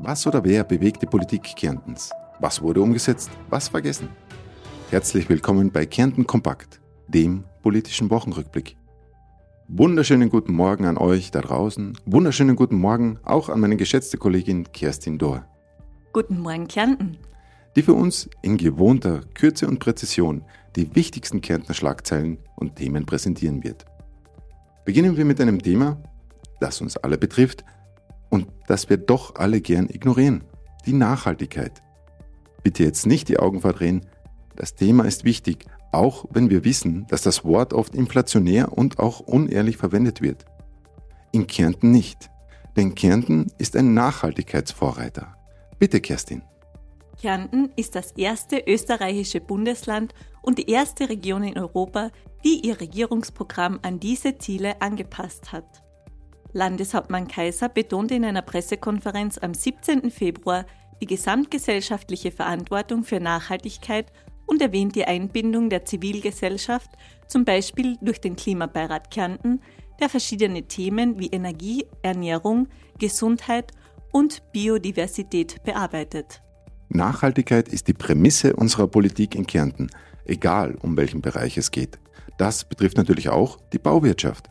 Was oder wer bewegt die Politik Kärntens? Was wurde umgesetzt? Was vergessen? Herzlich willkommen bei Kärnten Kompakt, dem politischen Wochenrückblick. Wunderschönen guten Morgen an euch da draußen. Wunderschönen guten Morgen auch an meine geschätzte Kollegin Kerstin Dohr. Guten Morgen, Kärnten. Die für uns in gewohnter Kürze und Präzision die wichtigsten Kärntner Schlagzeilen und Themen präsentieren wird. Beginnen wir mit einem Thema, das uns alle betrifft, und das wir doch alle gern ignorieren. Die Nachhaltigkeit. Bitte jetzt nicht die Augen verdrehen. Das Thema ist wichtig, auch wenn wir wissen, dass das Wort oft inflationär und auch unehrlich verwendet wird. In Kärnten nicht. Denn Kärnten ist ein Nachhaltigkeitsvorreiter. Bitte, Kerstin. Kärnten ist das erste österreichische Bundesland und die erste Region in Europa, die ihr Regierungsprogramm an diese Ziele angepasst hat. Landeshauptmann Kaiser betonte in einer Pressekonferenz am 17. Februar die gesamtgesellschaftliche Verantwortung für Nachhaltigkeit und erwähnt die Einbindung der Zivilgesellschaft, zum Beispiel durch den Klimabeirat Kärnten, der verschiedene Themen wie Energie, Ernährung, Gesundheit und Biodiversität bearbeitet. Nachhaltigkeit ist die Prämisse unserer Politik in Kärnten, egal um welchen Bereich es geht. Das betrifft natürlich auch die Bauwirtschaft.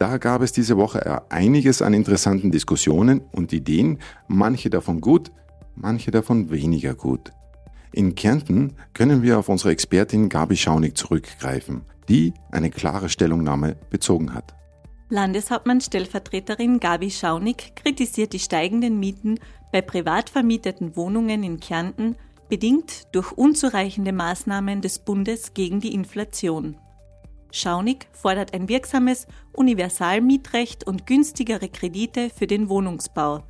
Da gab es diese Woche einiges an interessanten Diskussionen und Ideen, manche davon gut, manche davon weniger gut. In Kärnten können wir auf unsere Expertin Gabi Schaunig zurückgreifen, die eine klare Stellungnahme bezogen hat. Landeshauptmann-Stellvertreterin Gabi Schaunig kritisiert die steigenden Mieten bei privat vermieteten Wohnungen in Kärnten, bedingt durch unzureichende Maßnahmen des Bundes gegen die Inflation. Schaunig fordert ein wirksames Universalmietrecht und günstigere Kredite für den Wohnungsbau.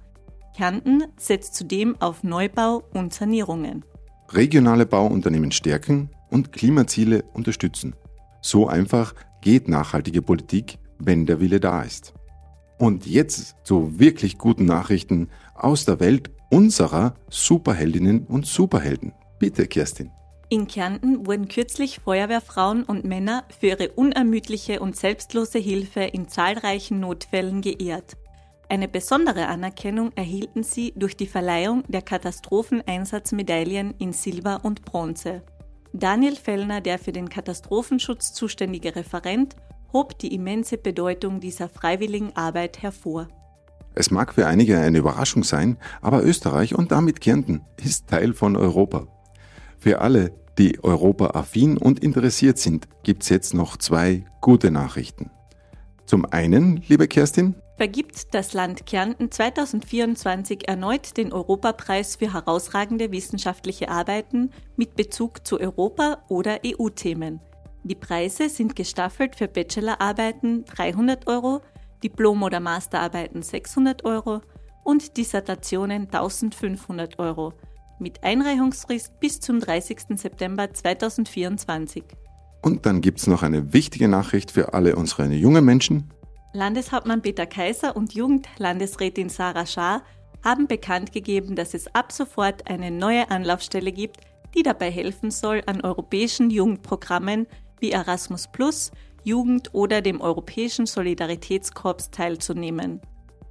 Kärnten setzt zudem auf Neubau und Sanierungen. Regionale Bauunternehmen stärken und Klimaziele unterstützen. So einfach geht nachhaltige Politik, wenn der Wille da ist. Und jetzt zu wirklich guten Nachrichten aus der Welt unserer Superheldinnen und Superhelden. Bitte, Kerstin. In Kärnten wurden kürzlich Feuerwehrfrauen und Männer für ihre unermüdliche und selbstlose Hilfe in zahlreichen Notfällen geehrt. Eine besondere Anerkennung erhielten sie durch die Verleihung der Katastropheneinsatzmedaillen in Silber und Bronze. Daniel Fellner, der für den Katastrophenschutz zuständige Referent, hob die immense Bedeutung dieser freiwilligen Arbeit hervor. Es mag für einige eine Überraschung sein, aber Österreich und damit Kärnten ist Teil von Europa. Für alle, die Europa-affin und interessiert sind, gibt es jetzt noch zwei gute Nachrichten. Zum einen, liebe Kerstin, vergibt das Land Kärnten 2024 erneut den Europapreis für herausragende wissenschaftliche Arbeiten mit Bezug zu Europa- oder EU-Themen. Die Preise sind gestaffelt für Bachelorarbeiten 300 Euro, Diplom- oder Masterarbeiten 600 Euro und Dissertationen 1500 Euro mit Einreichungsfrist bis zum 30. September 2024. Und dann gibt es noch eine wichtige Nachricht für alle unsere jungen Menschen. Landeshauptmann Peter Kaiser und Jugendlandesrätin Sarah Schaar haben bekannt gegeben, dass es ab sofort eine neue Anlaufstelle gibt, die dabei helfen soll, an europäischen Jugendprogrammen wie Erasmus Plus, Jugend oder dem Europäischen Solidaritätskorps teilzunehmen.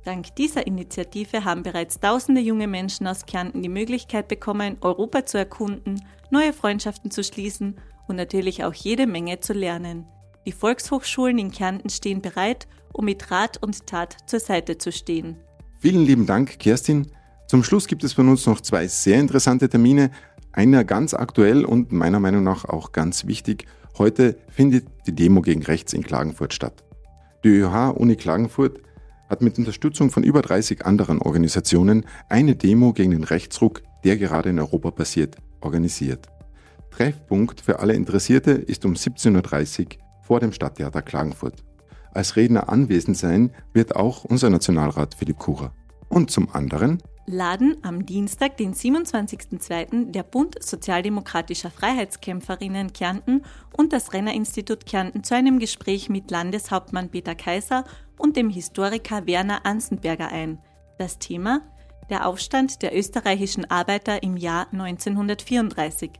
Dank dieser Initiative haben bereits tausende junge Menschen aus Kärnten die Möglichkeit bekommen, Europa zu erkunden, neue Freundschaften zu schließen und natürlich auch jede Menge zu lernen. Die Volkshochschulen in Kärnten stehen bereit, um mit Rat und Tat zur Seite zu stehen. Vielen lieben Dank, Kerstin. Zum Schluss gibt es von uns noch zwei sehr interessante Termine. Einer ganz aktuell und meiner Meinung nach auch ganz wichtig. Heute findet die Demo gegen Rechts in Klagenfurt statt. Die ÖH-Uni Klagenfurt hat mit Unterstützung von über 30 anderen Organisationen eine Demo gegen den Rechtsruck, der gerade in Europa passiert, organisiert. Treffpunkt für alle Interessierte ist um 17.30 Uhr vor dem Stadttheater Klagenfurt. Als Redner anwesend sein wird auch unser Nationalrat Philipp Kucher. Und zum anderen laden am Dienstag, den 27.02., der Bund Sozialdemokratischer Freiheitskämpferinnen Kärnten und das Renner-Institut Kärnten zu einem Gespräch mit Landeshauptmann Peter Kaiser und dem Historiker Werner Ansenberger ein. Das Thema? Der Aufstand der österreichischen Arbeiter im Jahr 1934.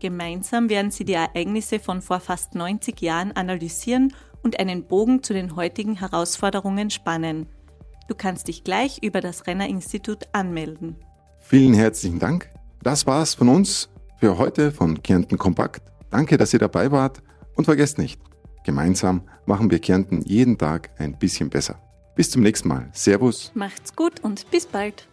Gemeinsam werden sie die Ereignisse von vor fast 90 Jahren analysieren und einen Bogen zu den heutigen Herausforderungen spannen. Du kannst dich gleich über das Renner-Institut anmelden. Vielen herzlichen Dank. Das war's von uns für heute von Kärnten Kompakt. Danke, dass ihr dabei wart und vergesst nicht, gemeinsam machen wir Kärnten jeden Tag ein bisschen besser. Bis zum nächsten Mal. Servus. Macht's gut und bis bald.